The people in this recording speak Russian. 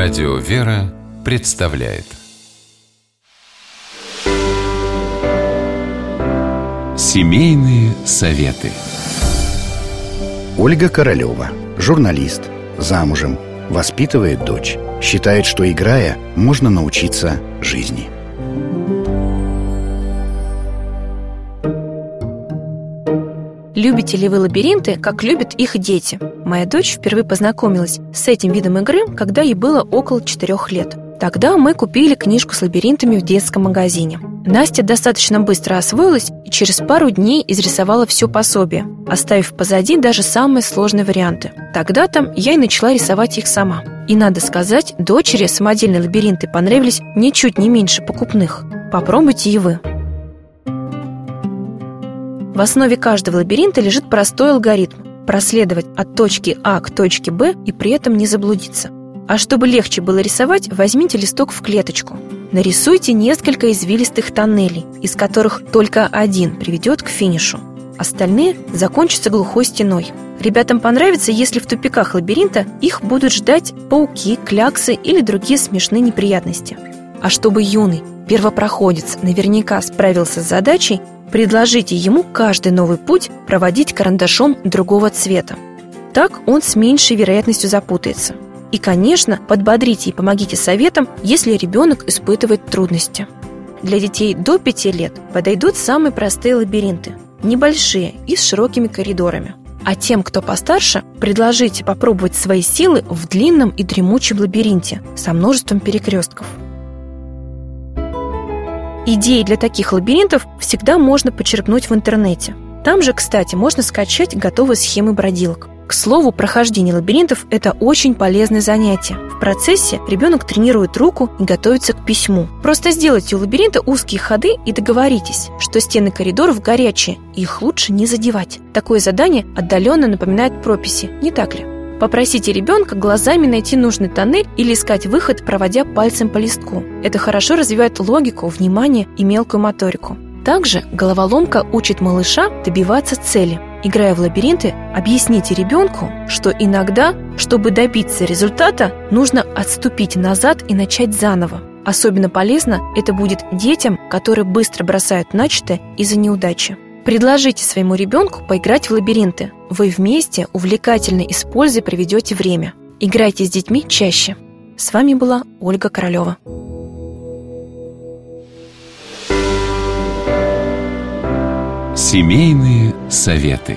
Радио «Вера» представляет Семейные советы Ольга Королева, журналист, замужем, воспитывает дочь. Считает, что играя, можно научиться жизни. Любите ли вы лабиринты, как любят их дети? Моя дочь впервые познакомилась с этим видом игры, когда ей было около 4 лет. Тогда мы купили книжку с лабиринтами в детском магазине. Настя достаточно быстро освоилась и через пару дней изрисовала все пособие, оставив позади даже самые сложные варианты. Тогда-то я и начала рисовать их сама. И надо сказать, дочери самодельные лабиринты понравились ничуть не меньше покупных. Попробуйте и вы. В основе каждого лабиринта лежит простой алгоритм – проследовать от точки А к точке Б и при этом не заблудиться. А чтобы легче было рисовать, возьмите листок в клеточку. Нарисуйте несколько извилистых тоннелей, из которых только один приведет к финишу. Остальные закончатся глухой стеной. Ребятам понравится, если в тупиках лабиринта их будут ждать пауки, кляксы или другие смешные неприятности. А чтобы юный первопроходец наверняка справился с задачей, предложите ему каждый новый путь проводить карандашом другого цвета. Так он с меньшей вероятностью запутается – и, конечно, подбодрите и помогите советом, если ребенок испытывает трудности. Для детей до 5 лет подойдут самые простые лабиринты, небольшие и с широкими коридорами. А тем, кто постарше, предложите попробовать свои силы в длинном и дремучем лабиринте со множеством перекрестков. Идеи для таких лабиринтов всегда можно почерпнуть в интернете. Там же, кстати, можно скачать готовые схемы бродилок – к слову, прохождение лабиринтов – это очень полезное занятие. В процессе ребенок тренирует руку и готовится к письму. Просто сделайте у лабиринта узкие ходы и договоритесь, что стены коридоров горячие, их лучше не задевать. Такое задание отдаленно напоминает прописи, не так ли? Попросите ребенка глазами найти нужный тоннель или искать выход, проводя пальцем по листку. Это хорошо развивает логику, внимание и мелкую моторику. Также головоломка учит малыша добиваться цели. Играя в лабиринты, объясните ребенку, что иногда, чтобы добиться результата, нужно отступить назад и начать заново. Особенно полезно это будет детям, которые быстро бросают начатое из-за неудачи. Предложите своему ребенку поиграть в лабиринты. Вы вместе, увлекательно используя, проведете время. Играйте с детьми чаще. С вами была Ольга Королева. Семейные советы.